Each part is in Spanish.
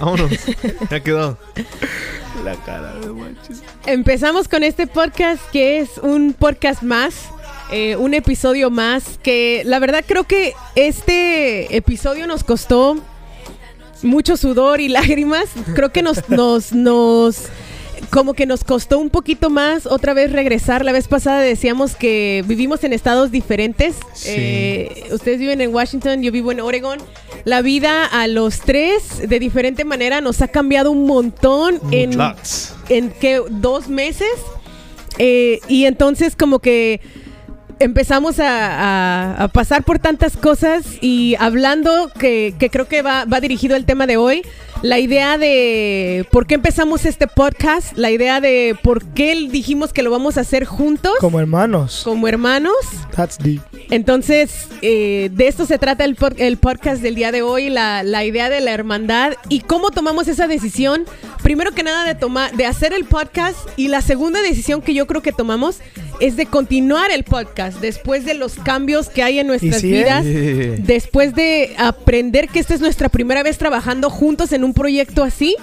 Vámonos. Ya quedó. La cara de manches. Empezamos con este podcast que es un podcast más, eh, un episodio más, que la verdad creo que este episodio nos costó mucho sudor y lágrimas. Creo que nos, nos, nos, como que nos costó un poquito más otra vez regresar. La vez pasada decíamos que vivimos en estados diferentes. Sí. Eh, ustedes viven en Washington, yo vivo en Oregon. La vida a los tres de diferente manera nos ha cambiado un montón en, Lots. en que dos meses Eh, y entonces como que empezamos a, a- a pasar por tantas cosas y hablando que, que creo que va, va dirigido el tema de hoy, la idea de por qué empezamos este podcast, la idea de por qué dijimos que lo vamos a hacer juntos Como hermanos. como hermanos. That's deep. Entonces, eh, de esto se trata el, el podcast del día de hoy, la, la idea de la hermandad y cómo tomamos esa decisión. Primero que nada de tomar, de hacer el podcast y la segunda decisión que yo creo que tomamos es de continuar el podcast después de los cambios que hay en nuestras sí, ¿eh? vidas, después de aprender que esta es nuestra primera vez trabajando juntos en un proyecto así.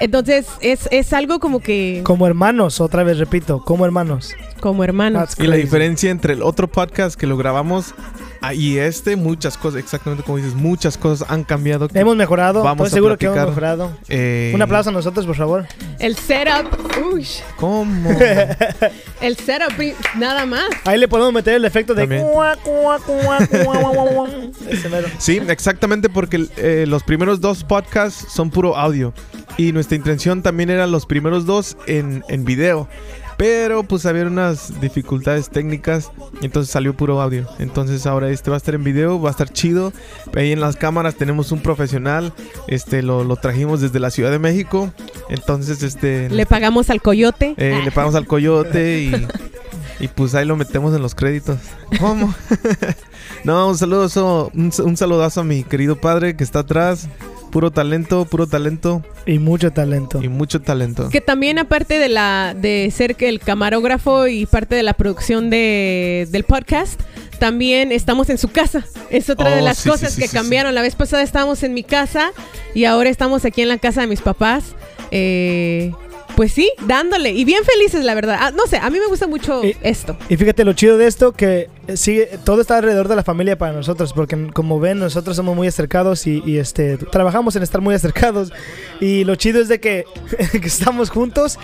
Entonces, es, es algo como que Como hermanos, otra vez repito, como hermanos. como hermanos. Y la diferencia entre el otro podcast que lo grabamos ah, y este, muchas cosas, exactamente como dices, muchas cosas han cambiado. que- Hemos mejorado. Vamos Estoy a seguro que hemos mejorado. eh, Un aplauso a nosotros, por favor. El setup, uy, ¿Cómo? el setup, nada más. Ahí le podemos meter el efecto de. Sí, exactamente porque eh, los primeros dos podcasts son puro audio. Y nuestra intención también eran los primeros dos en, en video. Pero pues había unas dificultades técnicas. Entonces salió puro audio. Entonces ahora este va a estar en video, va a estar chido. Ahí en las cámaras tenemos un profesional. Este lo, lo trajimos desde la Ciudad de México. Entonces este Le pagamos al coyote. eh, le pagamos al coyote y, y pues ahí lo metemos en los créditos. ¿Cómo? no, un saludo, un, un saludazo a mi querido padre que está atrás. Puro talento, puro talento Y mucho talento. y mucho talento. Que también aparte de la de ser que el camarógrafo y parte de la producción de, del podcast, también estamos en su casa. Es otra de Oh, las sí, cosas sí, sí, que sí, cambiaron. La vez pasada estábamos en mi casa y ahora estamos aquí en la casa de mis papás. Eh, pues sí, dándole. Y bien felices, la verdad. Ah, no sé, a mí me gusta mucho Y- esto. Y fíjate lo chido de esto que eh, sigue todo está alrededor de la familia para nosotros porque como ven nosotros somos muy acercados y, y, este trabajamos en estar muy acercados y lo chido es de que, que estamos juntos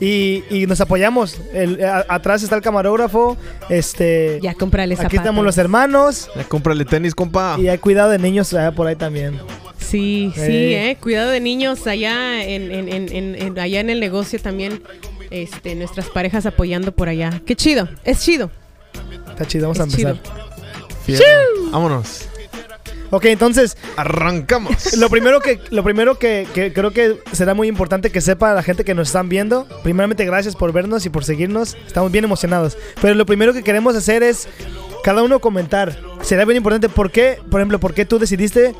y, y nos apoyamos. El- a- atrás está el camarógrafo, este Ya, cómprale aquí zapatos. estamos los hermanos Ya, cómprale tenis, compa. y hay cuidado de niños allá por ahí también. Sí, sí, eh. Cuidado de niños allá en, en- en- en- en- allá en el negocio también. Este, nuestras parejas apoyando por allá. Qué chido, es chido. Está chido, vamos a empezar. chido. Vámonos. Ok, entonces Arrancamos. Lo primero que, lo primero que, que creo que será muy importante que sepa la gente que nos están viendo. Primeramente, gracias por vernos y por seguirnos. Estamos bien emocionados. Pero lo primero que queremos hacer es cada uno comentar. Será bien importante por qué, por ejemplo, por qué tú decidiste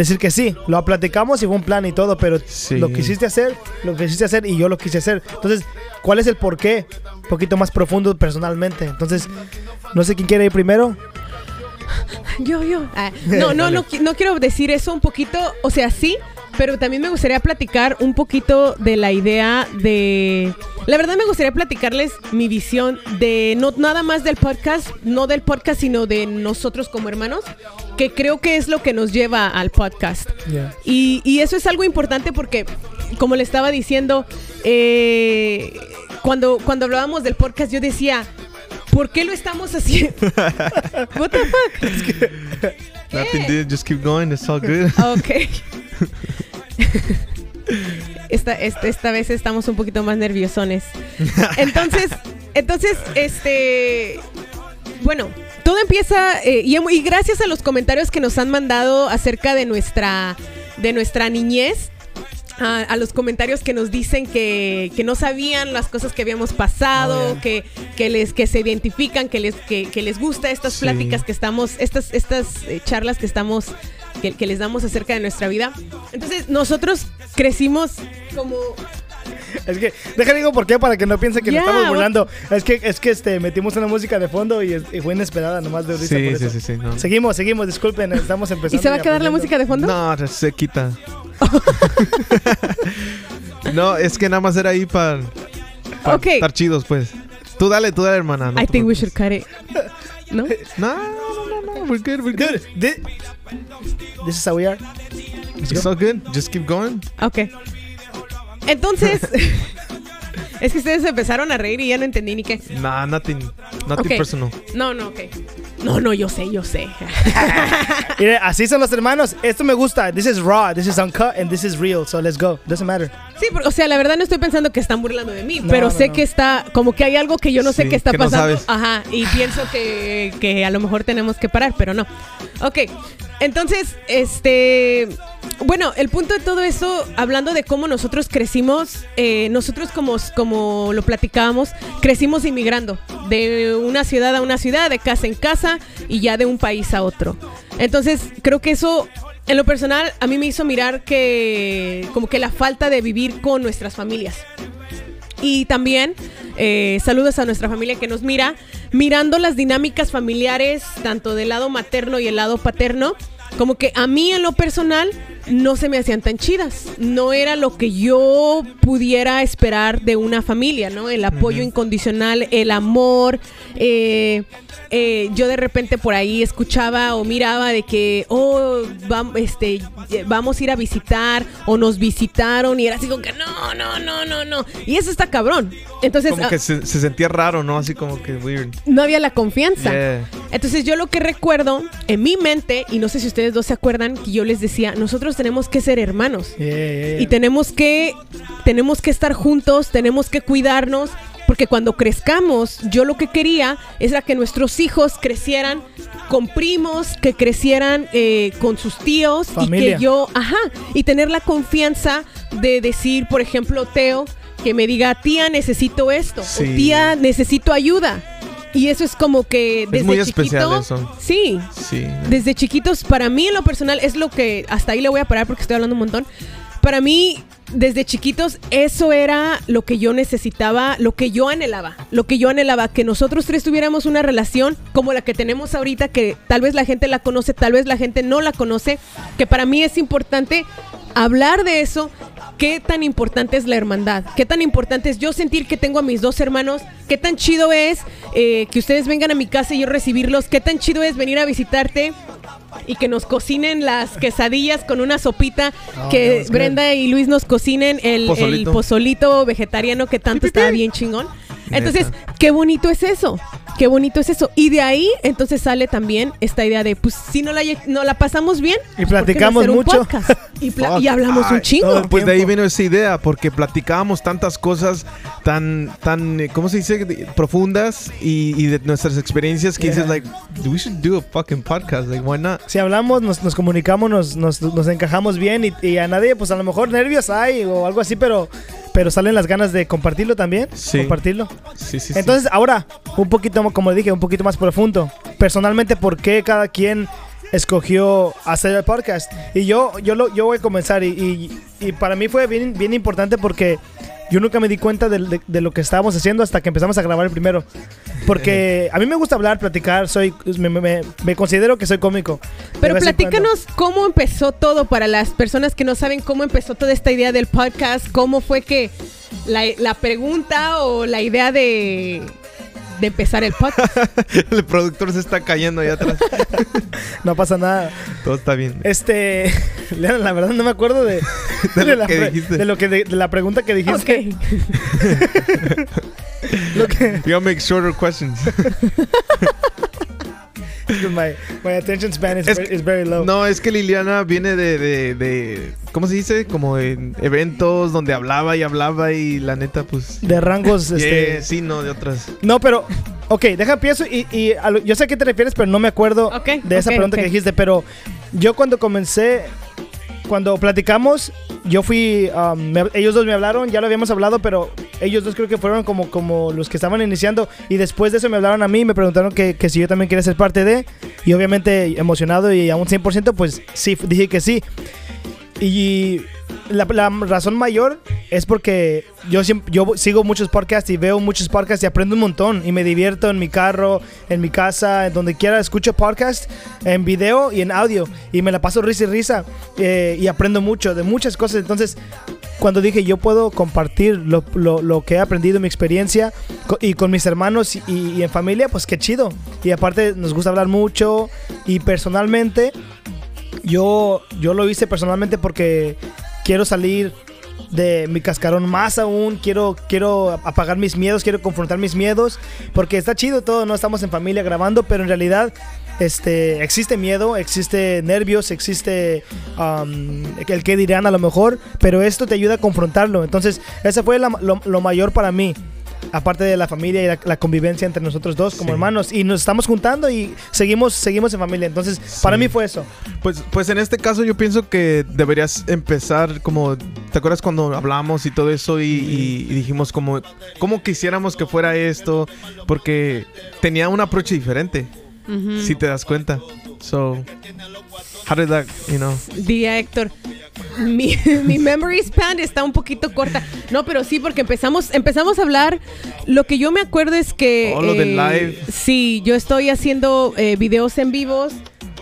decir que sí. Lo platicamos y fue un plan y todo, pero Sí. lo quisiste hacer, lo quisiste hacer y yo lo quise hacer. Entonces, ¿cuál es el por qué? Un poquito más profundo personalmente. Entonces, no sé quién quiere ir primero. Yo, yo. Ah, no, no, no, qui- no quiero decir eso un poquito, o sea, sí, pero también me gustaría platicar un poquito de la idea de... La verdad me gustaría platicarles mi visión de no nada más del podcast, no del podcast, sino de nosotros como hermanos, que creo que es lo que nos lleva al podcast. Y, y eso es algo importante porque, como le estaba diciendo, eh, cuando, cuando hablábamos del podcast, yo decía, ¿por qué lo estamos haciendo? What the fuck? Nothing. Just keep going. It's all good. Ok. Esta, esta, esta vez estamos un poquito más nerviosones. Entonces, entonces, este, bueno, todo empieza eh, y, y gracias a los comentarios que nos han mandado acerca de nuestra, de nuestra niñez. A, a los comentarios que nos dicen que, que no sabían las cosas que habíamos pasado, Oh, yeah. que, que les que se identifican, que les que, que les gusta estas Sí. pláticas que estamos, estas estas eh, charlas que estamos que, que les damos acerca de nuestra vida. Entonces nosotros crecimos como Es que, déjame digo por qué, para que no piensen que Ya, nos estamos burlando. Es que, es que este, metimos una música de fondo y, es- y fue inesperada, nomás de risa por Sí, sí, eso. sí, sí. No, Seguimos, seguimos, disculpen, estamos empezando. ¿Y se va a quedar la música de fondo? no se quita. No, es que nada más era ahí para Ok. estar chidos, pues. Tú dale, tú dale, hermana. no I think we should cut it. ¿No? No, no, no, no. We're good, we're good. Dude, thi- this is how we are. It's all good. Just keep going. Ok. Entonces, es que ustedes empezaron a reír y ya no entendí ni qué. Nah, nothing, nothing Ok. personal. No, no, ok. No, no, yo sé, yo sé. Mire, así son los hermanos. Esto me gusta. This is raw, this is uncut, and this is real. So let's go. Doesn't matter. Sí, porque, o sea, la verdad no estoy pensando que están burlando de mí, No, pero no, sé no. que está, como que hay algo que yo no sé qué está que pasando. Ajá, y pienso que, que a lo mejor tenemos que parar, pero no. Ok, entonces, este, bueno, el punto de todo eso, hablando de cómo nosotros crecimos, eh, nosotros como, como lo platicábamos, crecimos inmigrando de una ciudad a una ciudad, de casa en casa y ya de un país a otro. Entonces, creo que eso en lo personal, a mí me hizo mirar que como que la falta de vivir con nuestras familias. Y también eh, saludos a nuestra familia que nos mira, mirando las dinámicas familiares, tanto del lado materno y el lado paterno, como que a mí en lo personal no se me hacían tan chidas. No era lo que yo pudiera esperar de una familia, ¿no? El apoyo incondicional, el amor. eh, eh, yo de repente por ahí escuchaba o miraba de que, oh, este, vamos a ir a visitar o nos visitaron y era así como que no, no, no, no, no. Y eso está cabrón. Entonces Como ah, que se, se sentía raro, ¿no? Así como que weird. no había la confianza. Yeah. Entonces yo lo que recuerdo en mi mente, y no sé si ustedes dos se acuerdan, que yo les decía, nosotros tenemos que ser hermanos. Yeah, yeah, yeah. Y tenemos que, tenemos que estar juntos, tenemos que cuidarnos, porque cuando crezcamos, yo lo que quería era que nuestros hijos crecieran con primos, que crecieran eh, con sus tíos Familia. y que yo, ajá, y tener la confianza de decir, por ejemplo, Teo, que me diga, tía, necesito esto, Sí. o tía, necesito ayuda. Y eso es como que desde muy chiquito, especial eso. Sí, Sí. desde chiquitos, para mí en lo personal es lo que, hasta ahí le voy a parar porque estoy hablando un montón. Para mí, desde chiquitos, eso era lo que yo necesitaba, lo que yo anhelaba, lo que yo anhelaba, que nosotros tres tuviéramos una relación como la que tenemos ahorita, que tal vez la gente la conoce, tal vez la gente no la conoce, que para mí es importante hablar de eso. Qué tan importante es la hermandad, qué tan importante es yo sentir que tengo a mis dos hermanos, qué tan chido es eh, que ustedes vengan a mi casa y yo recibirlos, qué tan chido es venir a visitarte y que nos cocinen las quesadillas con una sopita, Oh, que Brenda y Luis nos cocinen el el Pozolito. pozolito, vegetariano que tanto estaba bien chingón. Entonces, qué bonito es eso. Qué bonito es eso. Y de ahí, entonces sale también esta idea de, pues, si no la, no la pasamos bien, Y ¿por qué no platicamos un mucho? podcast? Y, pla- y hablamos un Ay, chingo. todo el Pues de ahí vino esa idea, porque platicábamos tantas cosas tan, tan, ¿cómo se dice? Profundas y, y de nuestras experiencias que Yeah. dices, like, we should do a fucking podcast, like, why not? Si hablamos, nos, nos comunicamos, nos, nos, nos encajamos bien y, y a nadie, pues a lo mejor nervios hay o algo así, pero, pero salen las ganas de compartirlo también. Sí. Compartirlo. Sí, sí, sí. Entonces, ahora, un poquito, mo- como dije, un poquito más profundo. Personalmente, ¿por qué cada quien escogió hacer el podcast? Y yo, yo, lo, yo voy a comenzar y, y- y para mí fue bien, bien importante porque yo nunca me di cuenta de, de- de lo que estábamos haciendo hasta que empezamos a grabar el primero. Porque a mí me gusta hablar, platicar, soy, me, me- me- me considero que soy cómico. Pero platícanos cómo empezó todo para las personas que no saben cómo empezó toda esta idea del podcast, cómo fue que la, la pregunta o la idea de, de empezar el podcast. el productor se está cayendo allá atrás. No pasa nada. Todo está bien. Este, la verdad no me acuerdo de, De lo la, que pre- dijiste. de lo que de, de la pregunta que dijiste. ok. Lo que, make shorter questions. my, my attention span is, Es- very, is very low. No, es que Liliana viene de, de, de- ¿cómo se dice? Como en eventos donde hablaba y hablaba y la neta, pues... De rangos, este. yeah, sí, no, de otras. No, pero. Ok, deja empiezo y, y a lo- yo sé a qué te refieres, pero no me acuerdo Ok, de esa ok, pregunta ok. que dijiste. Pero yo cuando comencé, cuando platicamos, yo fui. um, me- ellos dos me hablaron, ya lo habíamos hablado, pero ellos dos creo que fueron como, como los que estaban iniciando. Y después de eso me hablaron a mí y me preguntaron que, que si yo también quería ser parte de. Y obviamente emocionado y a un 100%, pues sí, dije que sí. Y la, razón mayor es porque yo, sigo muchos podcasts y veo muchos podcasts y aprendo un montón. Y me divierto en mi carro, en mi casa, en donde quiera. Escucho podcasts en video y en audio. Y me la paso risa y risa. eh, y aprendo mucho de muchas cosas. Entonces, cuando dije yo puedo compartir lo, que he aprendido, mi experiencia, y con mis hermanos y, y en familia, pues qué chido. Y aparte, nos gusta hablar mucho. Y personalmente, yo, yo lo hice personalmente porque quiero salir de mi cascarón más aún, quiero, quiero apagar mis miedos, quiero confrontar mis miedos, porque está chido todo, no estamos en familia grabando, pero en realidad este, existe miedo, existe nervios, existe um, el que dirán a lo mejor, pero esto te ayuda a confrontarlo, entonces ese fue lo mayor para mí. Aparte de la familia y la, la convivencia entre nosotros dos como Sí. hermanos. Y nos estamos juntando y seguimos, seguimos en familia. Entonces, para mí fue eso. Pues, pues en este caso yo pienso que deberías empezar como, ¿te acuerdas cuando hablamos y todo eso y, y- y dijimos como, cómo quisiéramos que fuera esto? Porque tenía un approach diferente, si te das cuenta. So, how did that, you know? Día Héctor. Mi, mi memory span está un poquito corta. No, pero sí, porque empezamos, empezamos a hablar. Lo que yo me acuerdo es que. Oh, lo del live. Sí, yo estoy haciendo eh, videos en vivos.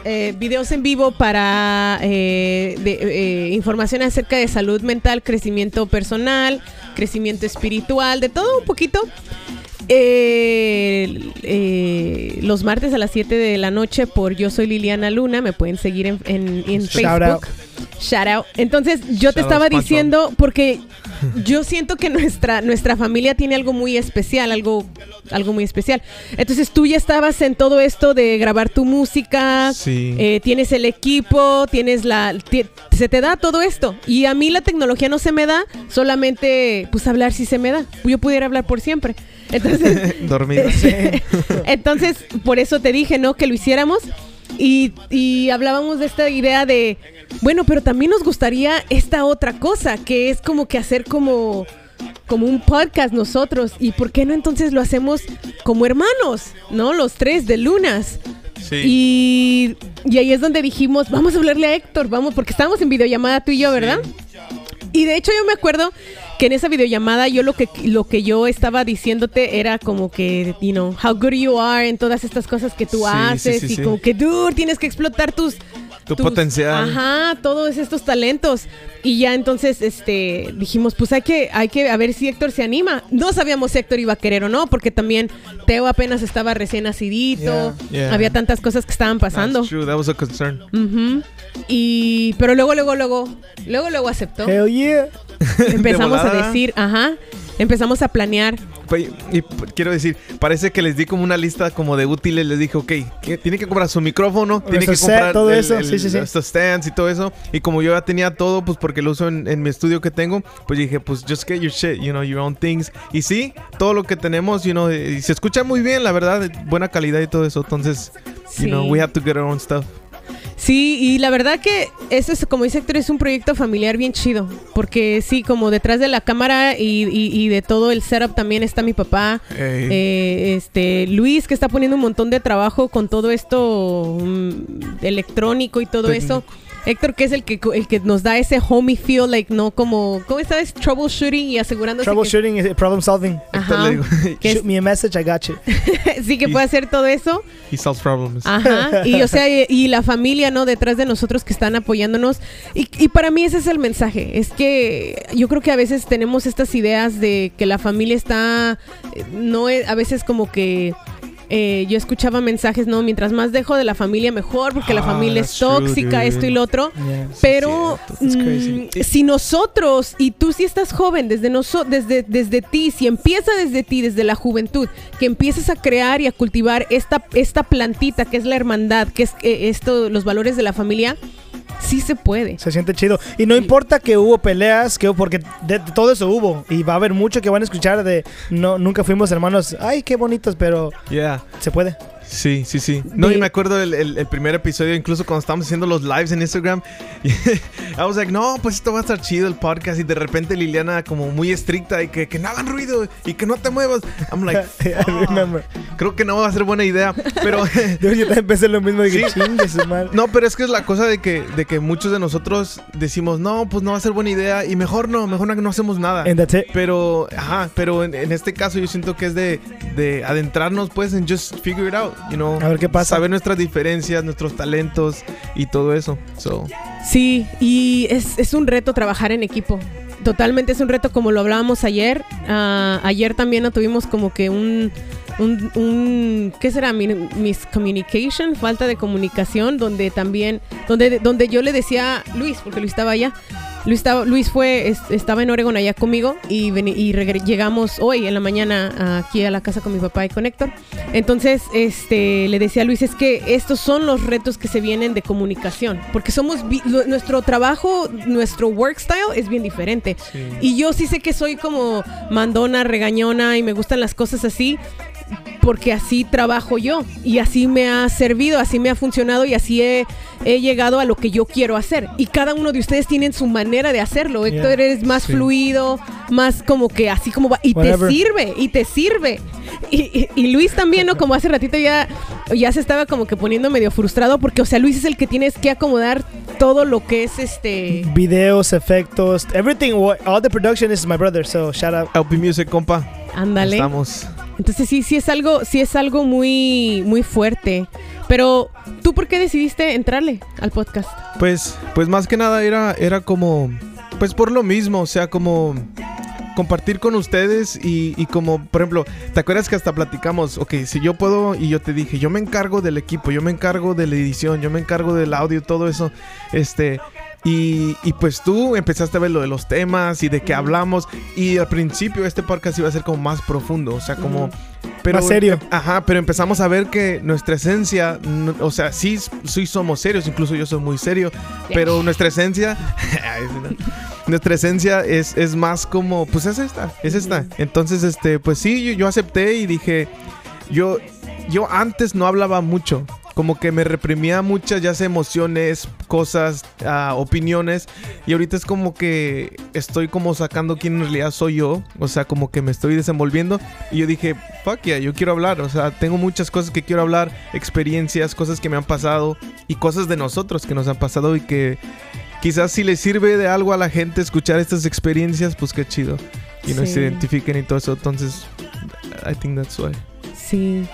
eh, videos en vivo para eh, de, eh, información acerca de salud mental, crecimiento personal, crecimiento espiritual, de todo un poquito. Eh, eh, los martes a las 7 de la noche por Yo Soy Liliana Luna. Me pueden seguir en, en- en Shout out. Facebook. Shout out. Entonces, yo te Shout out, estaba diciendo, porque yo siento que nuestra, nuestra familia tiene algo muy especial, algo, algo muy especial. Entonces, tú ya estabas en todo esto de grabar tu música, Sí. eh, tienes el equipo, tienes la... se te da todo esto. Y a mí la tecnología no se me da, solamente, pues hablar sí se me da. Yo pudiera hablar por siempre. Entonces, Dormida. entonces, por eso te dije, ¿no? Que lo hiciéramos. Y, y hablábamos de esta idea de, bueno, pero también nos gustaría esta otra cosa, que es como que hacer como, como un podcast nosotros. ¿Y por qué no entonces lo hacemos como hermanos, ¿no? Los tres de lunas. Sí. Y, y ahí es donde dijimos, vamos a hablarle a Héctor, vamos, porque estábamos en videollamada tú y yo, ¿verdad? Y de hecho yo me acuerdo que en esa videollamada yo lo que lo que yo estaba diciéndote era como que, you know, how good you are en todas estas cosas que tú Sí, haces sí, y como que dude, tienes que explotar tus Tu tus- potencial. Ajá, todos estos talentos. Y ya entonces este dijimos, pues hay que hay que a ver si Héctor se anima. No sabíamos si Héctor iba a querer o no, porque también Teo apenas estaba recién nacidito. Yeah, yeah. Había tantas cosas que estaban pasando. That's true. That was a concern. Ujú. Y pero luego luego luego luego luego aceptó. Hell yeah. Empezamos a decir, ajá, empezamos a planear. Y, p- quiero decir, parece que les di como una lista como de útiles. Les dije, ok, que tiene que comprar su micrófono, tiene que comprar todo el- eso, el- sí, sí, sí. estos stands y todo eso. Y como yo ya tenía todo, pues porque lo uso en, en mi estudio que tengo, pues dije, pues just get your shit, you know, your own things. Y sí, todo lo que tenemos, you know, y se escucha muy bien, la verdad, buena calidad y todo eso. Entonces, Sí. you know, we have to get our own stuff. Sí, y la verdad que eso es, como dice Héctor, es un proyecto familiar bien chido. Porque sí, como detrás de la cámara y, y- y de todo el setup también está mi papá. Eh, este Luis que está poniendo un montón de trabajo con todo esto mm, electrónico y todo Técnico. eso. Héctor que es el que el que nos da ese homey feel like no como ¿cómo sabes? troubleshooting y asegurándose que, Troubleshooting y problem solving. Ajá. le digo, que es- Shoot me a message, I got you. sí que puede hacer todo eso. He solves problems. Ajá. Y o sea, y, y la familia, ¿no? Detrás de nosotros que están apoyándonos. Y, y para mí ese es el mensaje. Es que yo creo que a veces tenemos estas ideas de que la familia está. eh, No es, a veces como que. Eh, yo escuchaba mensajes, no, mientras más dejo de la familia mejor, porque la Ah, familia es true, tóxica, esto y lo otro. Yeah. Pero mm, si nosotros, y tú si estás joven, desde, noso- desde, desde ti, si empieza desde ti, desde la juventud, que empieces a crear y a cultivar esta, esta plantita que es la hermandad, que es eh, esto, los valores de la familia, sí se puede. Se siente chido. Y no importa que hubo peleas, que porque de, de todo eso hubo. Y va a haber mucho que van a escuchar de no nunca fuimos hermanos. Ay, qué bonitos, pero Yeah. se puede. Sí, sí, sí. No, De- y me acuerdo el, el- el primer episodio, incluso cuando estábamos haciendo los lives en Instagram. I was like, no, pues esto va a estar chido el podcast. Y de repente Liliana, como muy estricta, y que, que no hagan ruido y que no te muevas. I'm like, remember. creo que no va a ser buena idea. Pero. Yo, yo también pensé lo mismo. Dije, Sí. chingue su madre. No, pero es que es la cosa de que, de que muchos de nosotros decimos, no, pues no va a ser buena idea y mejor no, mejor no, no hacemos nada. And that's it. Pero, ajá, pero en, en este caso yo siento que es de, de adentrarnos pues en just figure it out, you know. A ver qué pasa. Saber nuestras diferencias, nuestros talentos y todo eso. So, Sí, y es, es un reto trabajar en equipo. Totalmente es un reto como lo hablábamos ayer. Ah, ayer también no tuvimos como que un, un, un- ¿qué será? Mi- Miscommunication, falta de comunicación, donde también, donde, donde yo le decía a Luis, porque Luis estaba allá. Luis, estaba, Luis fue, es- estaba en Oregon allá conmigo y, llegamos hoy en la mañana aquí a la casa con mi papá y con Héctor. Entonces, este, le decía a Luis, es que estos son los retos que se vienen de comunicación, porque somos, lo- nuestro trabajo, nuestro work style es bien diferente. Y yo sí sé que soy como mandona, regañona y me gustan las cosas así, porque así trabajo yo y así me ha servido, así me ha funcionado y así he, he llegado a lo que yo quiero hacer. Y cada uno de ustedes tienen su manera de hacerlo. Yeah. Héctor eres más Sí. fluido, más como que así como va. Y Whatever. te sirve, y te sirve. Y, y- y Luis también, ¿no? Como hace ratito ya, ya se estaba como que poniendo medio frustrado porque, o sea, Luis es el que tienes que acomodar todo lo que es este... Videos, efectos, everything. All the production is my brother. So shout out. LP Music, compa. Ándale. Estamos. Entonces sí, sí es algo, sí es algo muy, muy fuerte. Pero, ¿tú por qué decidiste entrarle al podcast? Pues, pues más que nada era, era como, pues por lo mismo, o sea, como compartir con ustedes y, como, por ejemplo, ¿te acuerdas que hasta platicamos? Ok, si yo puedo y yo te dije, yo me encargo del equipo, yo me encargo de la edición, yo me encargo del audio, todo eso, este... Y, y pues tú empezaste a ver lo de los temas y de qué hablamos. Y al principio este podcast iba a ser como más profundo, o sea, como... Pero, Más serio. Ajá, pero empezamos a ver que nuestra esencia, no- o sea, sí, sí somos serios, incluso yo soy muy serio, pero nuestra esencia, nuestra esencia es, es más como, pues es esta, es esta. Entonces, este, pues sí, yo, yo acepté y dije, yo, yo antes no hablaba mucho. Como que me reprimía muchas, ya sea emociones, cosas, ah, opiniones. Y ahorita es como que estoy como sacando quién en realidad soy yo. O sea, como que me estoy desenvolviendo. Y yo dije, fuck yeah, yo quiero hablar. O sea, tengo muchas cosas que quiero hablar, experiencias, cosas que me han pasado y cosas de nosotros que nos han pasado y que quizás si le sirve de algo a la gente escuchar estas experiencias, pues qué chido. Y Sí. se identifiquen y todo eso. Entonces, I think that's why. Sí.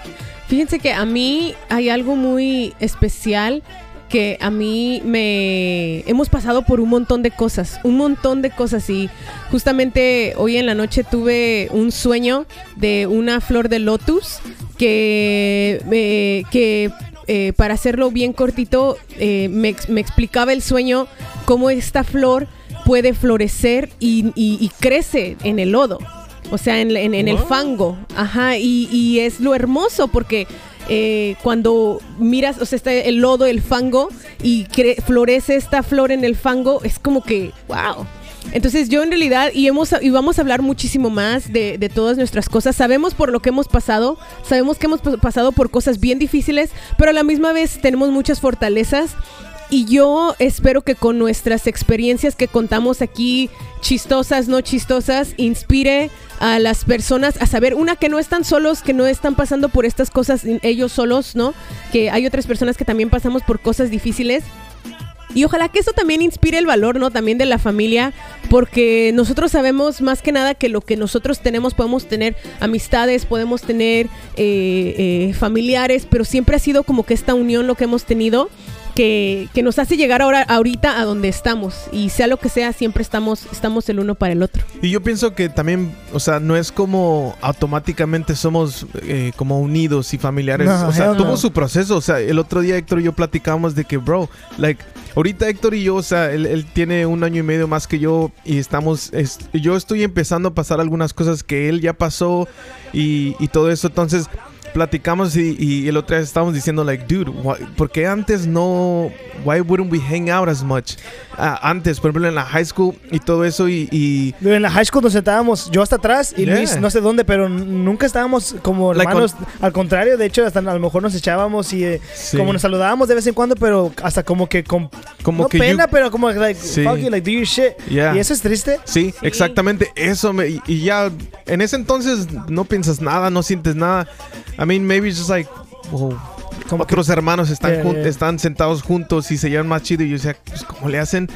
Fíjense que a mí hay algo muy especial que a mí me hemos pasado por un montón de cosas, un montón de cosas y justamente hoy en la noche tuve un sueño de una flor de lotus que eh, que eh, para hacerlo bien cortito eh, me, me explicaba el sueño cómo esta flor puede florecer y crece en el lodo. O sea, en, en- en el fango. Ajá. Y, y es lo hermoso porque eh, cuando miras, o sea, está el lodo, el fango, y cre- florece esta flor en el fango, es como que, wow. Entonces yo en realidad, y, hemos, y vamos a hablar muchísimo más de, de todas nuestras cosas, sabemos por lo que hemos pasado, sabemos que hemos pa- pasado por cosas bien difíciles, pero a la misma vez tenemos muchas fortalezas y yo espero que con nuestras experiencias que contamos aquí, chistosas, no chistosas, inspire a las personas a saber, una, que no están solos, que no están pasando por estas cosas ellos solos, ¿no? Que hay otras personas que también pasamos por cosas difíciles. Y ojalá que eso también inspire el valor, ¿no? También de la familia, porque nosotros sabemos más que nada que lo que nosotros tenemos, podemos tener amistades, podemos tener eh, eh, familiares, pero siempre ha sido como que esta unión lo que hemos tenido. Que, que nos hace llegar ahora ahorita a donde estamos y sea lo que sea siempre estamos estamos el uno para el otro Y yo pienso que también, o sea, no es como automáticamente somos eh, como unidos y familiares. No, o sea, tuvo su proceso. O sea, el otro día Héctor y yo platicábamos de que, bro, like, ahorita Héctor y yo, o sea, él, él tiene un año y medio más que yo y estamos, es- yo estoy empezando a pasar algunas cosas que él ya pasó y, y todo eso. Entonces, platicamos y, y el otro día estábamos diciendo, like, dude, why- ¿por qué antes no, why wouldn't we hang out as much? Ah, antes, por ejemplo, en la high school y todo eso y, y En la high school nos sentábamos, yo hasta atrás y Yeah. Luis no sé dónde, pero nunca estábamos como Like hermanos. Al contrario, de hecho, hasta a lo mejor nos echábamos y eh, Sí. como nos saludábamos de vez en cuando, pero hasta como que con como no que pena, you- pero como like, Sí. fuck you, like do your shit. Yeah. Y eso es triste. Sí, exactamente eso. Me, y, y ya en ese entonces no piensas nada, no sientes nada. I mean, maybe it's just like, oh, Como que- otros hermanos están, Yeah, yeah. están sentados juntos y se llevan más chido. Y yo decía, pues, ¿cómo le hacen?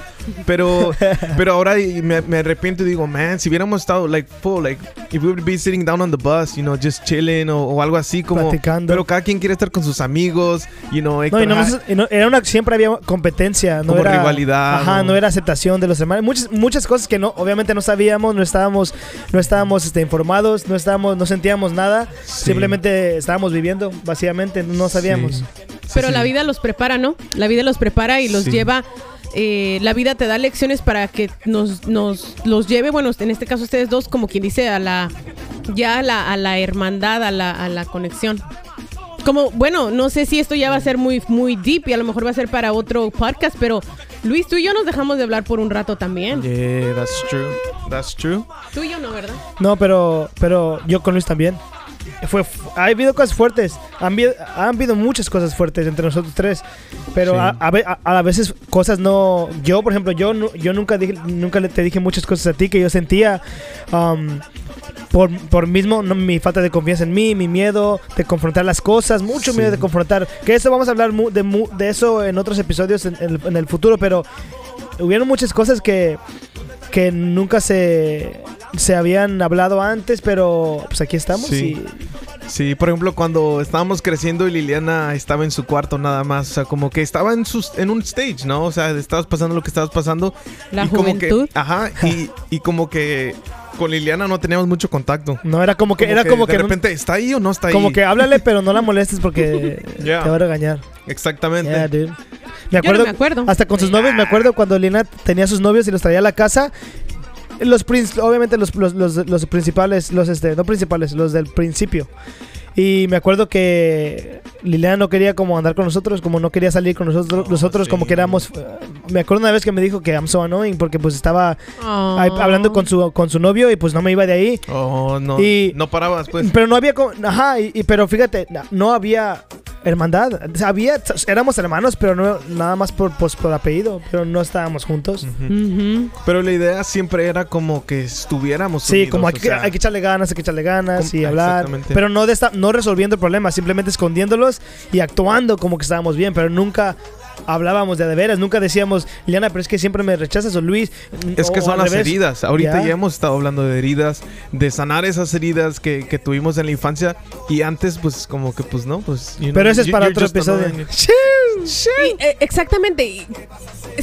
Pero, pero ahora me, me arrepiento y digo, man, si hubiéramos estado, like, full, like, if we would be sitting down on the bus, you know, just chilling o, o algo así, como. Platicando. Pero cada quien quiere estar con sus amigos, you know, No, y ah, y no- era una, siempre había competencia, no Como era rivalidad, Ajá, ¿no? no era aceptación de los hermanos. Muchas, muchas cosas que no, obviamente no sabíamos, no estábamos, no estábamos este, informados, no estábamos, no sentíamos nada. Sí. Simplemente estábamos viviendo, básicamente, no sabíamos. Sí. Sí, Pero sí. la vida los prepara, ¿no? La vida los prepara y los Sí. lleva. eh, la vida te da lecciones para que nos, nos los lleve, bueno, en este caso ustedes dos, como quien dice, a la ya a la, a la hermandad, a la, a la conexión. Como, bueno, no sé si esto ya va a ser muy, muy deep y a lo mejor va a ser para otro podcast, pero Luis, tú y yo nos dejamos de hablar por un rato también. Yeah, that's true. That's true. Tú y yo no, ¿verdad? No, pero, pero yo con Luis también. Fue, ha habido cosas fuertes. Han, habido- han habido muchas cosas fuertes entre nosotros tres. Pero Sí. a, a a- veces cosas no. Yo, por ejemplo, yo, yo nunca, dije, nunca le- te dije muchas cosas a ti que yo sentía. um, por, por mismo no, mi falta de confianza en mí, mi miedo de confrontar las cosas, mucho Sí. miedo de confrontar. Que eso vamos a hablar de, de eso en otros episodios en, en el futuro, pero hubieron muchas cosas que, que nunca se, se habían hablado antes, pero pues aquí estamos. Sí. y- Sí, por ejemplo, cuando estábamos creciendo y Liliana estaba en su cuarto nada más, o sea, como que estaba en sus en un stage, ¿no? O sea, estabas pasando lo que estabas pasando. La y como juventud. que, ajá, y, y como que con Liliana no teníamos mucho contacto. no era como que, era como de que, no- repente está ahí o no está ahí. como que háblale, pero no la molestes porque Yeah. te va a regañar. Exactamente. Yeah, dude. Me Yo no acuerdo, me acuerdo. hasta con sus novios, me acuerdo cuando Lina tenía sus novios y los traía a la casa. Los prin- obviamente los, los, los, los principales, los este, no principales, los del principio. Y me acuerdo que Liliana no quería como andar con nosotros, como no quería salir con nosotros, Oh, nosotros como que éramos... Me acuerdo una vez que me dijo que I'm so annoying porque pues estaba Oh. ahí hablando con su, con su novio y pues no me iba de ahí. Oh, no. Y- no parabas, pues. Pero no había... Ajá, y, y- pero fíjate, no había hermandad. O sea, había, éramos hermanos, pero no nada más por, pues, por apellido, pero no estábamos juntos. Pero la idea siempre era como que estuviéramos Sí, unidos, como hay o que, sea, hay que echarle ganas, hay que echarle ganas y hablar. Pero no, de esta, no resolviendo el problema, simplemente escondiéndolos y actuando como que estábamos bien, pero nunca hablábamos de de veras, nunca decíamos, Liana, pero es que siempre me rechazas o Luis. Es que o son las revés. heridas. Ahorita Ya. ya hemos estado hablando de heridas, de sanar esas heridas que, que tuvimos en la infancia. Y antes, pues, como que, pues, no, pues. you know, Pero ese es para otro episodio. Y, eh, exactamente. y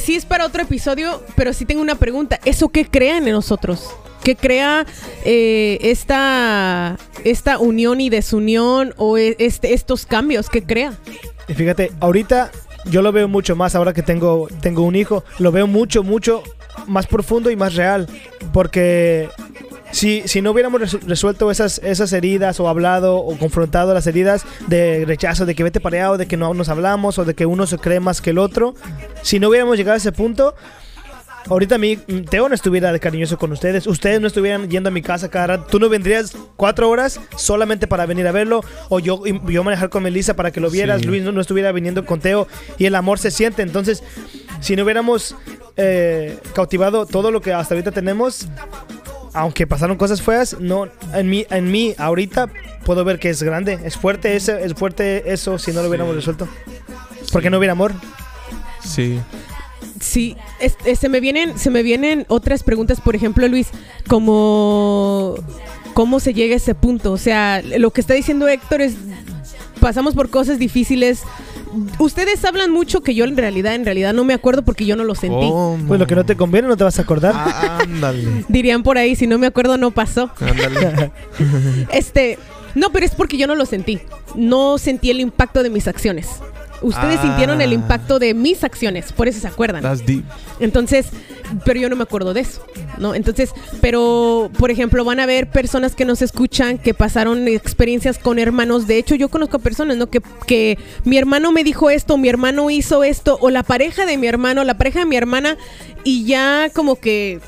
Sí es para otro episodio, pero sí tengo una pregunta. ¿Eso qué crea en nosotros? ¿Qué crea eh, esta, esta unión y desunión o e- este, estos cambios? ¿Qué crea? Y fíjate, ahorita yo lo veo mucho más ahora que tengo, tengo un hijo. Lo veo mucho, mucho más profundo y más real. Porque si, si no hubiéramos resu- resuelto esas, esas heridas o hablado o confrontado las heridas de rechazo, de que vete pareado, de que no nos hablamos o de que uno se cree más que el otro, si no hubiéramos llegado a ese punto... Ahorita mi mm, Teo no estuviera de cariñoso con ustedes, ustedes no estuvieran yendo a mi casa cada rato, tú no vendrías cuatro horas solamente para venir a verlo, o yo, yo manejar con Melissa para que lo vieras, Sí. Luis no, no estuviera viniendo con Teo y el amor se siente. Entonces, si no hubiéramos eh, cautivado todo lo que hasta ahorita tenemos, aunque pasaron cosas feas, no, en mí, en mí ahorita puedo ver que es grande, es fuerte ese, es fuerte eso si no lo hubiéramos Sí. resuelto. Porque no hubiera amor. Sí. Sí, es- es- se me vienen, se me vienen otras preguntas, por ejemplo, Luis, como cómo se llega a ese punto. O sea, lo que está diciendo Héctor es pasamos por cosas difíciles. Ustedes hablan mucho que yo en realidad, en realidad no me acuerdo porque yo no lo sentí. ¿Cómo? Pues lo que no te conviene no te vas a acordar. Ah, ándale. Dirían por ahí, si no me acuerdo no pasó. Ándale. Este, no, pero es porque yo no lo sentí. No sentí el impacto de mis acciones. Ustedes Ah. sintieron el impacto de mis acciones, por eso se acuerdan. That's deep. Entonces, pero yo no me acuerdo de eso, ¿no? Entonces, pero, por ejemplo, van a haber personas que nos escuchan que pasaron experiencias con hermanos. De hecho, yo conozco personas, ¿no? Que, que mi hermano me dijo esto, mi hermano hizo esto, o la pareja de mi hermano, la pareja de mi hermana, y ya como que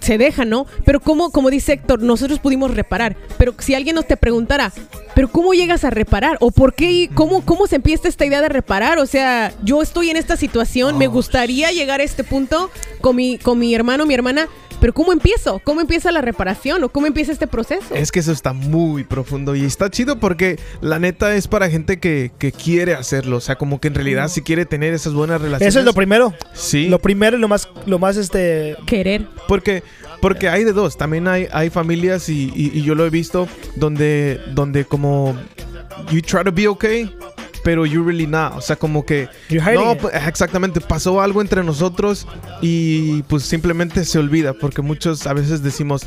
se deja, ¿no? Pero como, como dice Héctor, nosotros pudimos reparar. Pero si alguien nos te preguntara, ¿pero cómo llegas a reparar? ¿O por qué? ¿Cómo, cómo se empieza esta idea de reparar? O sea, yo estoy en esta situación, me gustaría llegar a este punto con mi, con mi hermano, mi hermana, pero ¿cómo empiezo? ¿Cómo empieza la reparación? ¿O cómo empieza este proceso? Es que eso está muy profundo y está chido porque la neta es para gente que, que quiere hacerlo. O sea, como que en realidad si quiere tener esas buenas relaciones. Eso es lo primero. Sí. Lo primero y lo más, lo más este. Querer. Porque, porque hay de dos. También hay, hay familias y, y- y yo lo he visto donde, donde como you try to be okay, pero you really not. O sea, como que no, it. pues, exactamente. Pasó algo entre nosotros y pues simplemente se olvida porque muchos a veces decimos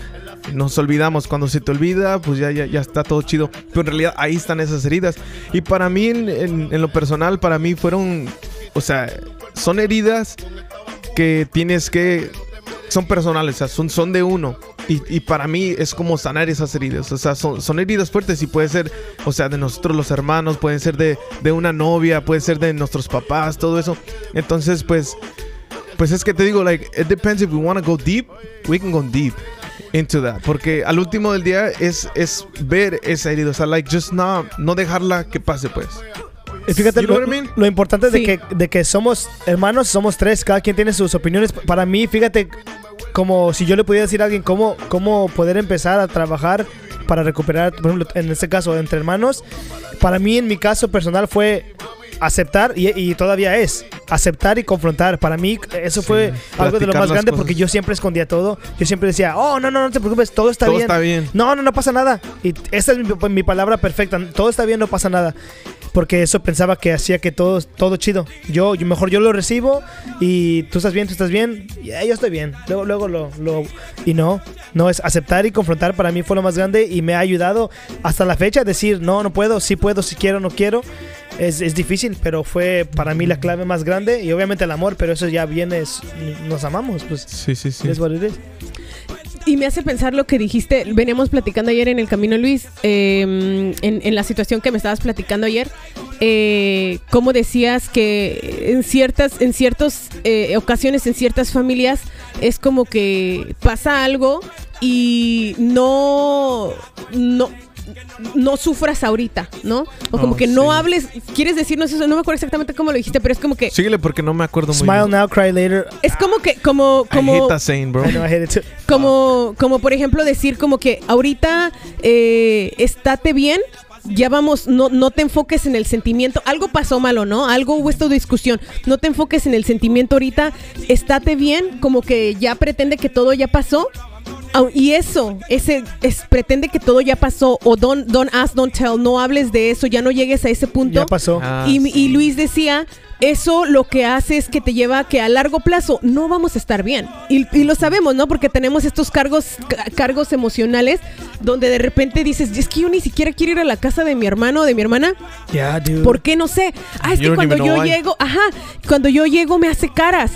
nos olvidamos. Cuando se te olvida, pues ya, ya, ya está todo chido. Pero en realidad ahí están esas heridas. Y para mí, en, en- en lo personal, para mí fueron, o sea, son heridas que tienes que son personales, o sea, son, son de uno. Y, y para mí es como sanar esas heridas. O sea, son, son heridas fuertes y puede ser, o sea, de nosotros los hermanos, pueden ser de, de una novia, puede ser de nuestros papás, todo eso. Entonces, pues, pues es que te digo, like, it depends if we want to go deep, we can go deep into that. Porque al último del día es, es ver esa herida. O sea, like, just no, no dejarla que pase, pues. Y Fíjate, lo, lo importante es Sí. de, que, de que somos hermanos, somos tres, cada quien tiene sus opiniones. Para mí, fíjate, como si yo le pudiera decir a alguien cómo, cómo poder empezar a trabajar para recuperar, por ejemplo, en este caso, entre hermanos, para mí, en mi caso personal, fue aceptar y, y todavía es aceptar y confrontar. Para mí, eso Sí, fue algo de lo más grande cosas. porque yo siempre escondía todo. Yo siempre decía, oh, no, no, no te preocupes, todo está Todo bien. está bien. No, no, no pasa nada. Y esa es mi, mi palabra perfecta. Todo está bien, no pasa nada. Porque eso pensaba que hacía que todo, todo chido. Yo, yo mejor yo lo recibo y tú estás bien, tú estás bien. Y eh, yo estoy bien. Luego, luego lo, lo... Y no, no es aceptar y confrontar para mí fue lo más grande y me ha ayudado hasta la fecha a decir, no, no puedo, sí puedo, si quiero, no quiero. Es, es difícil, pero fue para mí la clave más grande y obviamente el amor, pero eso ya viene, es- nos amamos, pues Sí, sí, sí. es what it is. Y me hace pensar lo que dijiste, veníamos platicando ayer en el camino, Luis, en, en la situación que me estabas platicando ayer, eh, cómo decías que en ciertas, en ciertas eh, ocasiones, en ciertas familias, es como que pasa algo y no, no, no sufras ahorita, ¿no? O como Oh, que no sí. hables, quieres decirnos eso, no me acuerdo exactamente cómo lo dijiste, pero es como que, Síguele porque no me acuerdo muy Smile bien. now, cry later. es como que, como, I como... hate that saying, bro. I know I hate it too. Como, como por ejemplo decir como que ahorita eh, estate bien, ya vamos, no, no te enfoques en el sentimiento, algo pasó malo, ¿no? Algo hubo esta discusión, no te enfoques en el sentimiento ahorita, estate bien, como que ya pretende que todo ya pasó. Y eso, ese es, pretende que todo ya pasó, o don't, don't ask, don't tell, no hables de eso, ya no llegues a ese punto. Ya pasó. Ah, Y, sí. y Luis decía, eso lo que hace es que te lleva a que a largo plazo no vamos a estar bien. Y, y lo sabemos, ¿no? Porque tenemos estos cargos, ca- cargos emocionales donde de repente dices, es que yo ni siquiera quiero ir a la casa de mi hermano o de mi hermana. Yeah, dude. ¿Por qué? No sé. Ah, es You que cuando yo llego, ajá, cuando yo llego me hace caras.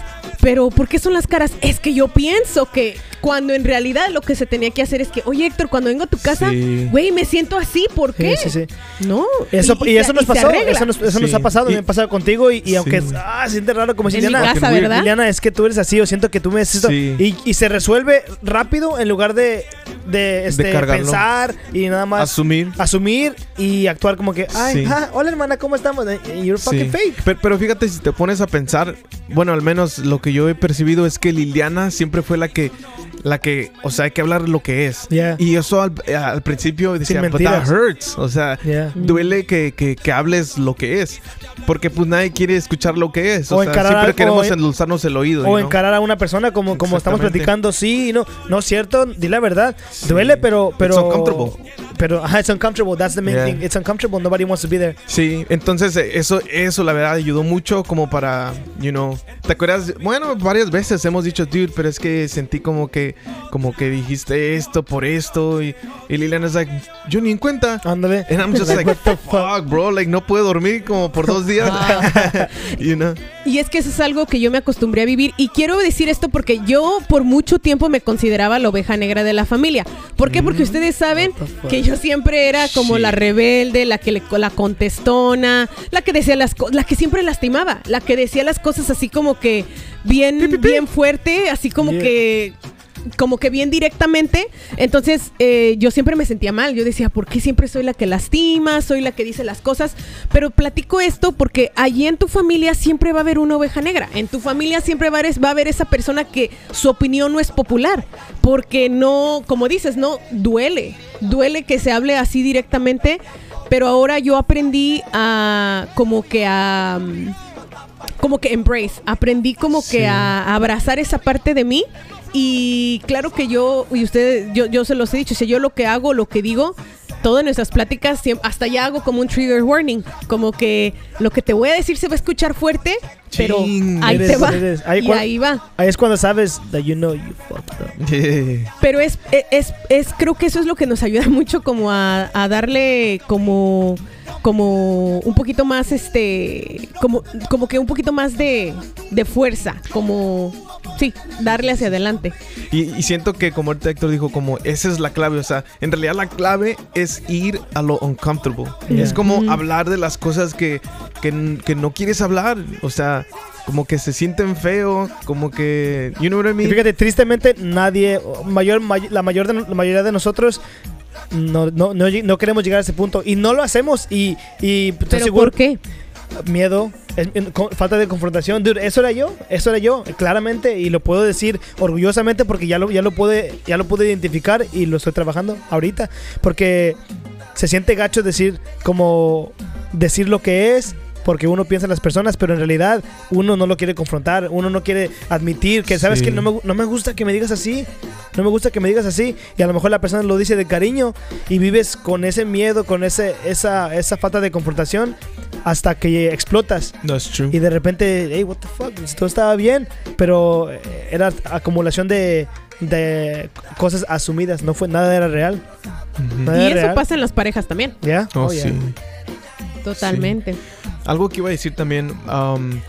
Pero ¿por qué son las caras? Es que yo pienso que cuando en realidad lo que se tenía que hacer es que, oye Héctor, cuando vengo a tu casa, Sí. güey, me siento así, ¿por Sí, qué? sí, sí. No. Eso, y, eso nos pasó, eso nos, eso nos Sí. ha pasado, me ha pasado contigo y, y Sí. aunque ah, se siente raro como si Liliana. Liliana, es que tú eres así, o siento que tú me necesitas Sí. y, y se resuelve rápido en lugar de, de, este, cargarlo. pensar y nada más Asumir. asumir y actuar como que, ay, Sí. ah, hola hermana, ¿cómo estamos? Y You're fucking Sí. fake. Pero, pero fíjate, si te pones a pensar, bueno, al menos lo que yo he percibido es que Liliana siempre fue la que, la que, o sea, hay que hablar lo que es. Yeah. Y eso al, al principio decía, but that mentiras. hurts. O sea, Yeah. duele que, que, que hables lo que es. Porque pues nadie quiere escuchar lo que es. O, O sea, encarar siempre algo, queremos o- endulzarnos el oído. O know? encarar a una persona como, como estamos platicando, sí, no, no es cierto, di la verdad. Sí. Duele, pero, It's pero, uncomfortable. Pero ajá, it's uncomfortable. That's the main Yeah. thing. It's uncomfortable. Nobody wants to be there. Sí, entonces eh, eso, eso la verdad ayudó mucho como para, you know, ¿te acuerdas? Bueno, varias veces hemos dicho, dude, pero es que sentí como que, como que dijiste esto por esto y, y Liliana es like, yo ni en cuenta. Ándale. And I'm just like, What the fuck? fuck, bro, like no puedo dormir como por dos días. you know? Y es que eso es algo que yo me acostumbré a vivir. Y quiero decir esto porque yo por mucho tiempo me consideraba la oveja negra de la familia. ¿Por qué? Porque ustedes saben que yo siempre era como Sí. la rebelde, la que le, la contestona, la que decía las la que siempre lastimaba, la que decía las cosas así como que bien, bien fuerte, así como Yeah. que como que bien directamente. Entonces eh, yo siempre me sentía mal. Yo decía, ¿por qué siempre soy la que lastima? Soy la que dice las cosas. Pero platico esto porque allí en tu familia siempre va a haber una oveja negra. En tu familia siempre va a haber, esa persona que su opinión no es popular. Porque no, como dices, no, duele. Duele que se hable así directamente. Pero ahora yo aprendí a como que a... como que embrace, aprendí como Sí. que a, a abrazar esa parte de mí y claro que yo y ustedes yo yo se los he dicho, si yo lo que hago, lo que digo, todas nuestras pláticas hasta ya hago como un trigger warning, como que lo que te voy a decir se va a escuchar fuerte, pero Ching. ahí Eres- te va eres- ahí y cuan- ahí va. Ahí es cuando sabes that you know you fucked up. Yeah. Pero es, e, es, es, creo que eso es lo que nos ayuda mucho como a, a darle como, como un poquito más, este, como, como que un poquito más de, de fuerza, como, sí, darle hacia adelante. Y, y siento que como ahorita Héctor dijo, como esa es la clave, o sea, en realidad la clave es ir a lo uncomfortable. Yeah. Es como Mm. hablar de las cosas que, que, que no quieres hablar, o sea, como que se sienten feo, como que, you know what I Y mean? fíjate, tristemente nadie, o mayor, may- la, mayor de, la mayoría de nosotros no, no, no, no queremos llegar a ese punto y no lo hacemos y, y Pero seguro- ¿por qué? miedo, es- falta de confrontación. Dude, eso era yo, eso era yo, claramente, y lo puedo decir orgullosamente porque ya lo, ya lo pude, ya lo pude identificar y lo estoy trabajando ahorita. Porque se siente gacho decir como decir lo que es. Porque uno piensa en las personas, pero en realidad uno no lo quiere confrontar, uno no quiere admitir que, ¿sabes Sí. que no me, no me gusta que me digas así, no me gusta que me digas así, y a lo mejor la persona lo dice de cariño y vives con ese miedo, con ese, esa, esa falta de confrontación hasta que explotas. That's true. Y de repente, hey, what the fuck, todo estaba bien, pero eh, era acumulación de, de cosas asumidas, no fue nada era real. Nada Y era eso real. pasa en las parejas también, ¿Ya? Oh, Oh, yeah. sí. totalmente. Algo que iba a decir también, um,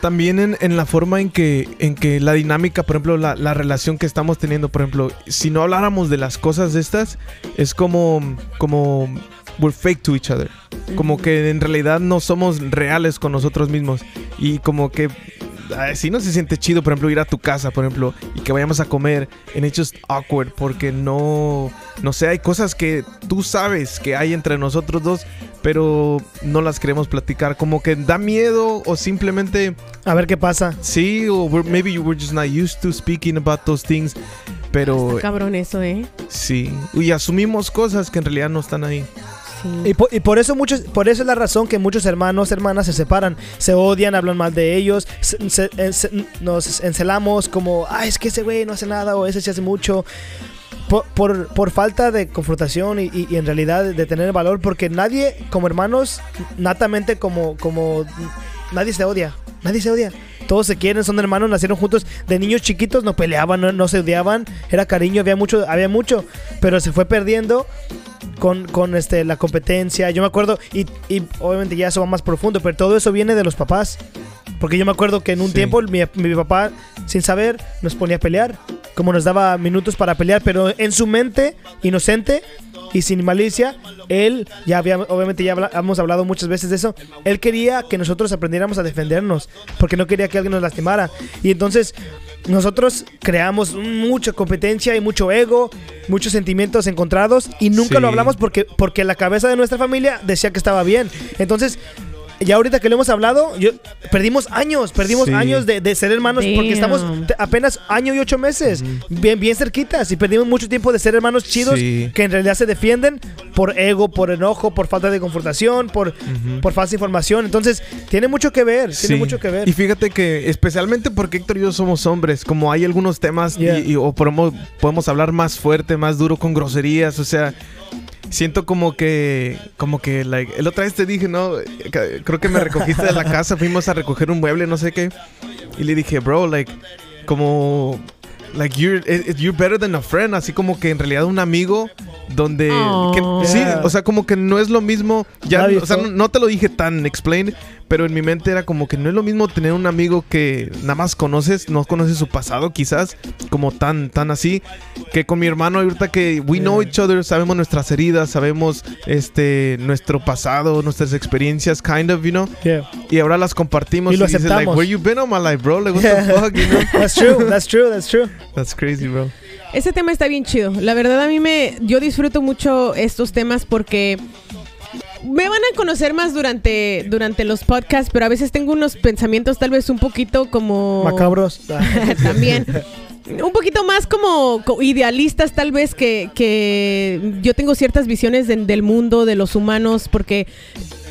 también en, en la forma en que, en que la dinámica, por ejemplo, la, la relación que estamos teniendo, por ejemplo, si no habláramos de las cosas de estas, es como, como, we're fake to each other. Como que en realidad no somos reales con nosotros mismos. Y como que ay, sí no se siente chido, por ejemplo, ir a tu casa, por ejemplo, y que vayamos a comer. And it's just awkward porque no, no sé, hay cosas que tú sabes que hay entre nosotros dos, pero no las queremos platicar. Como que da miedo o simplemente A ver qué pasa. sí, o we're- maybe we're just not used to speaking about those things. Pero Está cabrón eso, ¿eh? sí, y asumimos cosas que en realidad no están ahí. Y por, y por eso muchos, por eso es la razón que muchos hermanos, hermanas se separan, se odian, hablan mal de ellos, se- se- se- nos encelamos como, ah, es que ese güey no hace nada o ese sí hace mucho. Por, por, falta de confrontación y, y- y en realidad de tener valor, porque nadie, como hermanos, natamente como, como nadie se odia, nadie se odia. Todos se quieren, son hermanos, nacieron juntos de niños chiquitos, no peleaban, no, no se odiaban, era cariño, había mucho, había mucho, pero se fue perdiendo con, con este, la competencia. Yo me acuerdo, y, y obviamente ya eso va más profundo, pero todo eso viene de los papás. Porque yo me acuerdo que en un Sí. tiempo mi, mi papá, sin saber, nos ponía a pelear. Como nos daba minutos para pelear, pero en su mente, inocente y sin malicia, él, ya había, obviamente ya habla- hemos hablado muchas veces de eso, él quería que nosotros aprendiéramos a defendernos, porque no quería que alguien nos lastimara. Y entonces nosotros creamos mucha competencia y mucho ego, muchos sentimientos encontrados y nunca Sí. lo hablamos porque, porque la cabeza de nuestra familia decía que estaba bien. Entonces, ya ahorita que lo hemos hablado, yo, perdimos años, perdimos Sí. años de, de ser hermanos porque estamos apenas año y ocho meses, bien, bien cerquitas y perdimos mucho tiempo de ser hermanos chidos Sí. que en realidad se defienden por ego, por enojo, por falta de confrontación, por, por falsa información. Entonces, tiene mucho que ver, tiene mucho que ver. Y fíjate que especialmente porque Héctor y yo somos hombres, como hay algunos temas y, o podemos, podemos hablar más fuerte, más duro con groserías, o sea, siento como que, como que, like, el otra vez te dije, no, creo que me recogiste de la casa, fuimos a recoger un mueble, no sé qué, y le dije, bro, like, como, like, you're, eh, eh, you're better than a friend, así como que en realidad un amigo donde, que- sí, o sea, como que no es lo mismo, ya, o sea, no, no te lo dije tan explain, pero en mi mente era como que no es lo mismo tener un amigo que nada más conoces, no conoces su pasado quizás, como tan, tan así, que con mi hermano ahorita que we know each other, sabemos nuestras heridas, sabemos este nuestro pasado, nuestras experiencias, kind of, you know, Yeah. y ahora las compartimos Y lo dices like, aceptamos. where you been all my life, bro? Like, what Yeah. the fuck, you know? That's true, that's true, that's true. That's crazy, bro. Ese tema está bien chido. La verdad a mí me yo disfruto mucho estos temas porque me van a conocer más durante durante los podcasts, pero a veces tengo unos pensamientos tal vez un poquito como Macabros. también un poquito más como co- idealistas tal vez que, que yo tengo ciertas visiones de- del mundo, de los humanos, porque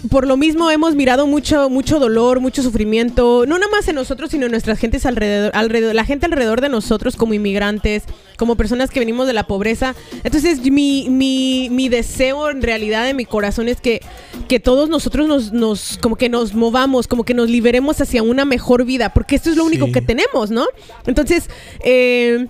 por lo mismo hemos mirado mucho, mucho dolor, mucho sufrimiento, no nada más en nosotros, sino en nuestras gentes alrededor, alrededor, la gente alrededor de nosotros como inmigrantes, como personas que venimos de la pobreza. Entonces mi, mi, mi deseo en realidad en mi corazón es que, que todos nosotros nos, nos, como que nos movamos, como que nos liberemos hacia una mejor vida, porque esto es lo único Sí. que tenemos, ¿no? Entonces, eh,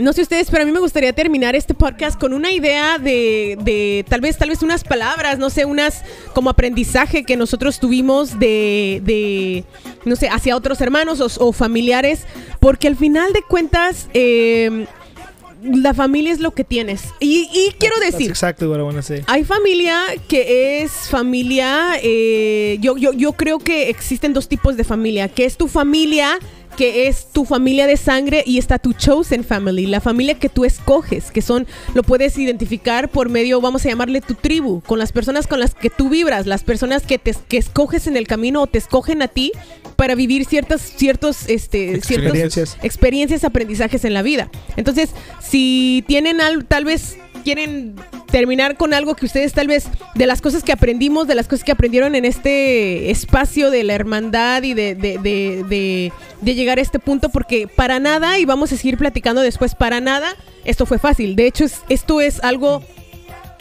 no sé ustedes, pero a mí me gustaría terminar este podcast con una idea de, de tal vez, tal vez unas palabras, no sé, unas como aprendizaje que nosotros tuvimos de, de no sé, hacia otros hermanos o, o familiares, porque al final de cuentas, eh, la familia es lo que tienes. Y, y quiero decir, exactly what I want to say. hay familia que es familia, eh, yo, yo, yo creo que existen dos tipos de familia, que es tu familia, que es tu familia de sangre y está tu chosen family, la familia que tú escoges, que son, lo puedes identificar por medio, vamos a llamarle tu tribu, con las personas con las que tú vibras, las personas que te que escoges en el camino o te escogen a ti para vivir ciertas, ciertos, este, ciertos Experiencias. experiencias, aprendizajes en la vida. Entonces, si tienen algo, tal vez quieren terminar con algo que ustedes tal vez de las cosas que aprendimos, de las cosas que aprendieron en este espacio de la hermandad y de, de, de, llegar a este punto, porque para nada, y vamos a seguir platicando después, para nada, esto fue fácil. De hecho, es, esto es algo,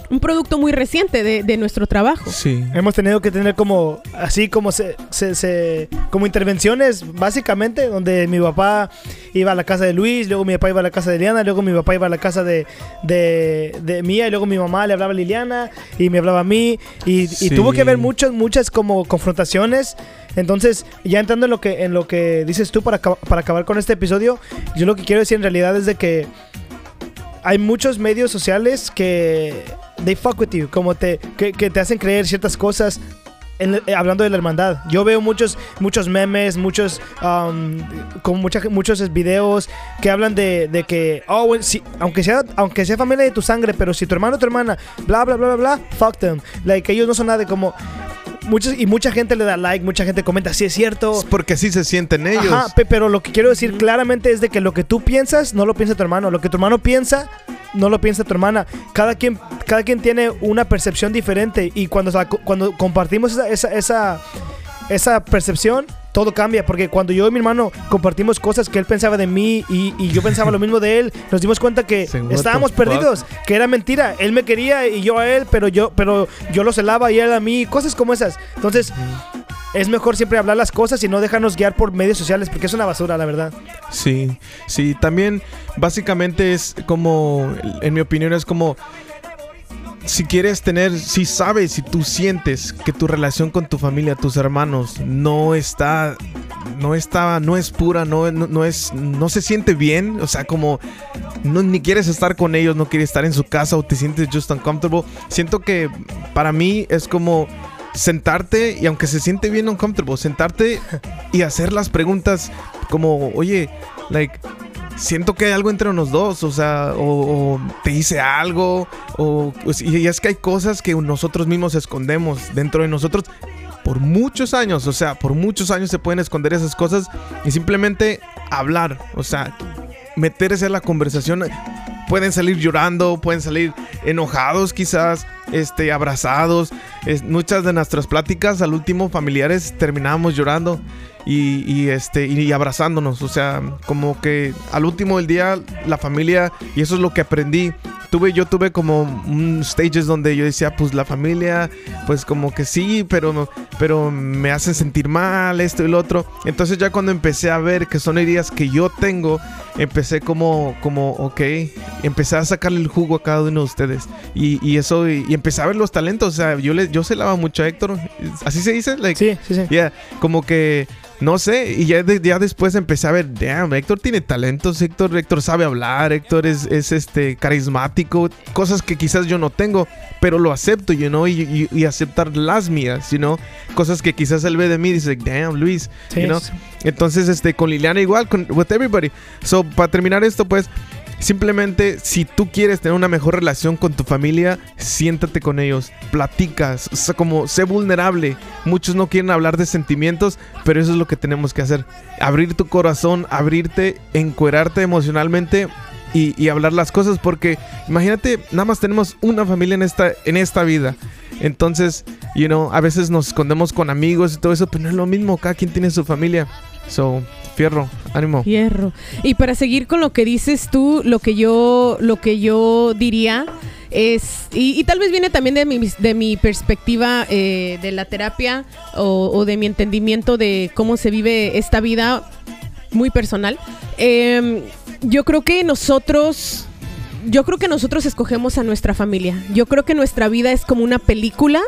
un producto muy reciente de, de nuestro trabajo. Sí. Hemos tenido que tener como, así como se, se- se- como intervenciones, básicamente, donde mi papá iba a la casa de Luis, luego mi papá iba a la casa de Liliana, luego mi papá iba a la casa de, de, de Mía, y luego mi mamá le hablaba a Liliana y me hablaba a mí, y, y Sí. tuvo que haber muchas, muchas como confrontaciones. Entonces, ya entrando en lo que, en lo que dices tú para, para acabar con este episodio, yo lo que quiero decir en realidad es de que hay muchos medios sociales que they fuck with you, como te que, que te hacen creer ciertas cosas. en- eh, hablando de la hermandad, yo veo muchos muchos memes, muchos um, con mucha- muchos videos que hablan de, de que oh, si- aunque sea aunque sea familia de tu sangre, pero si tu hermano o tu hermana bla bla bla bla bla, fuck them, like ellos no son nada de como muchos y mucha gente le da like, mucha gente comenta, sí es cierto. Es porque así se sienten ellos. Ajá, pe- pero lo que quiero decir claramente es de que lo que tú piensas no lo piensa tu hermano, lo que tu hermano piensa no lo piensa tu hermana. Cada quien, cada quien tiene una percepción diferente y cuando, cuando compartimos esa, esa, esa, esa percepción, todo cambia. Porque cuando yo y mi hermano compartimos cosas que él pensaba de mí y, y yo pensaba lo mismo de él, nos dimos cuenta que estábamos perdidos, que era mentira. Él me quería y yo a él, pero yo, pero yo lo celaba y él a mí, cosas como esas. Entonces, es mejor siempre hablar las cosas y no dejarnos guiar por medios sociales porque es una basura, la verdad. Sí, sí, también básicamente es como, en mi opinión es como, si quieres tener, si sabes, si tú sientes que tu relación con tu familia, tus hermanos, no está, no está, no es pura, no, no, es, no se siente bien, o sea, como, no, ni quieres estar con ellos, no quieres estar en su casa o te sientes just uncomfortable, siento que para mí es como sentarte y aunque se siente bien uncomfortable, sentarte y hacer las preguntas como, oye, like, siento que hay algo entre los dos, o sea, o, te hice algo, o pues, y, es que hay cosas que nosotros mismos escondemos dentro de nosotros por muchos años, o sea, por muchos años se pueden esconder esas cosas y simplemente hablar, o sea, meterse en la conversación. Pueden salir llorando, pueden salir enojados quizás, este, abrazados. Muchas de nuestras pláticas al último familiares terminábamos llorando y, y, este, y abrazándonos. O sea, como que al último del día la familia, y eso es lo que aprendí, tuve, yo tuve como un stages donde yo decía, pues la familia, pues como que sí, pero, pero me hacen sentir mal, esto y lo otro. Entonces ya cuando empecé a ver que son heridas que yo tengo, empecé como, como, ok, empecé a sacarle el jugo a cada uno de ustedes. Y, y eso, y, y empecé a ver los talentos. O sea, yo, le, yo se lava mucho a Héctor. ¿Así se dice? Like, Sí, sí, sí. Yeah, como que no sé, y ya, de- ya después empecé a ver, damn, Héctor tiene talentos, Héctor, Héctor sabe hablar, Héctor es, es, este carismático, cosas que quizás yo no tengo, pero lo acepto, you know, y, y- y aceptar las mías, you know, cosas que quizás él ve de mí y dice, damn, Luis, Sí, you know. sí. Entonces, este, con Liliana igual, con with everybody. So, para terminar esto, pues, simplemente, si tú quieres tener una mejor relación con tu familia, siéntate con ellos, platicas, como sé vulnerable. Muchos no quieren hablar de sentimientos, pero eso es lo que tenemos que hacer. Abrir tu corazón, abrirte, encuerarte emocionalmente. Y, y hablar las cosas porque imagínate nada más tenemos una familia en esta en esta vida entonces you know a veces nos escondemos con amigos y todo eso pero no es lo mismo cada quien tiene su familia So, fierro, ánimo. Hierro. Y para seguir con lo que dices tú, lo que yo, lo que yo diría es, y, y tal vez viene también de mi, de mi perspectiva eh, de la terapia o, o de mi entendimiento de cómo se vive esta vida muy personal. Em, yo creo que nosotros, yo creo que nosotros escogemos a nuestra familia. Yo creo que nuestra vida es como una película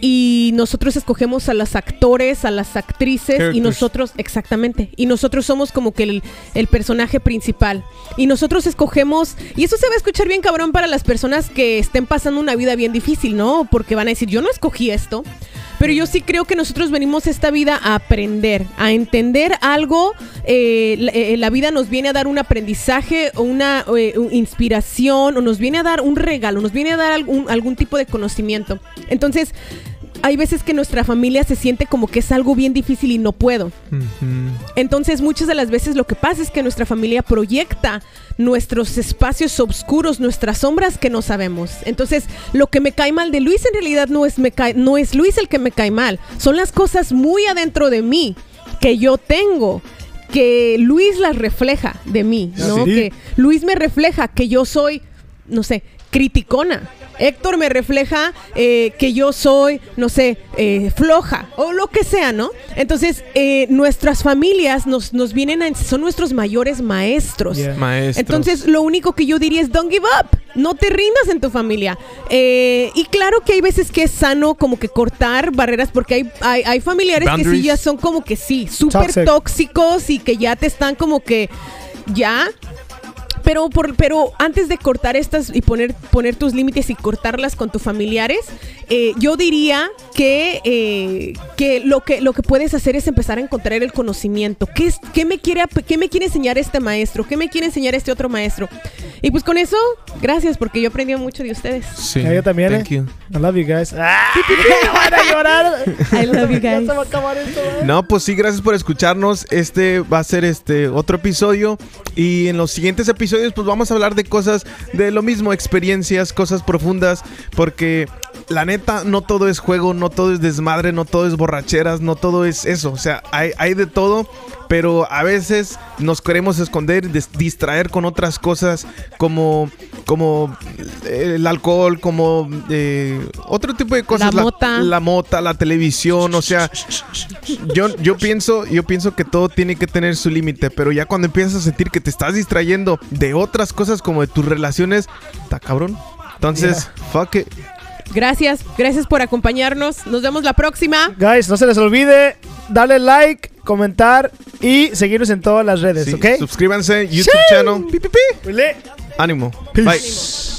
y nosotros escogemos a los actores, a las actrices y nosotros, exactamente, y nosotros somos como que el, el personaje principal. Y nosotros escogemos, y eso se va a escuchar bien cabrón para las personas que estén pasando una vida bien difícil, ¿no? Porque van a decir, yo no escogí esto. Pero yo sí creo que nosotros venimos esta vida a aprender, a entender algo. eh, la, eh, la vida nos viene a dar un aprendizaje una eh, inspiración o nos viene a dar un regalo, nos viene a dar algún, algún tipo de conocimiento. Entonces, hay veces que nuestra familia se siente como que es algo bien difícil y no puedo. Entonces muchas de las veces lo que pasa es que nuestra familia proyecta nuestros espacios oscuros, nuestras sombras que no sabemos. Entonces lo que me cae mal de Luis en realidad no es, me cae- no es Luis el que me cae mal, son las cosas muy adentro de mí que yo tengo. Que Luis las refleja de mí, ¿no? Sí. Que Luis me refleja que yo soy, no sé, criticona. Héctor me refleja eh, que yo soy, no sé, eh, floja o lo que sea, ¿no? Entonces, eh, nuestras familias nos, nos vienen a, son nuestros mayores maestros. Yeah. Maestros. Entonces, lo único que yo diría es don't give up. No te rindas en tu familia. Eh, y claro que hay veces que es sano como que cortar barreras porque hay, hay, hay familiares que sí ya son como que sí, súper tóxicos y que ya te están como que ya pero, por, pero antes de cortar estas y poner, poner tus límites y cortarlas con tus familiares, eh, yo diría que, eh, que, lo que lo que puedes hacer es empezar a encontrar el conocimiento. ¿Qué, es, qué, me quiere, ¿Qué me quiere enseñar este maestro? ¿Qué me quiere enseñar este otro maestro? Y pues con eso, gracias, porque yo aprendí mucho de ustedes. Sí. Yo también, Thank eh. you. I love you guys. ¡Ah! ¡Van a llorar! I love you guys. se va a acabar esto, ¿eh? No, pues sí, gracias por escucharnos. Este va a ser este otro episodio. Y en los siguientes episodios, pues vamos a hablar de cosas de lo mismo, experiencias, cosas profundas. Porque la neta, no todo es juego, no todo es desmadre, no todo es borracheras, no todo es eso. O sea, hay, hay de todo. Pero a veces nos queremos esconder, distraer con otras cosas como, como eh, el alcohol, como eh, otro tipo de cosas. La mota. la mota, la televisión, o sea, yo, yo pienso, yo pienso que todo tiene que tener su límite, pero ya cuando empiezas a sentir que te estás distrayendo de otras cosas como de tus relaciones, está cabrón. Entonces, fuck it. Gracias, gracias por acompañarnos. Nos vemos la próxima. Guys, no se les olvide darle like, comentar y seguirnos en todas las redes, Sí, ¿ok? Suscríbanse, YouTube channel. Pi, pi, pi. Ánimo. Peace. Bye.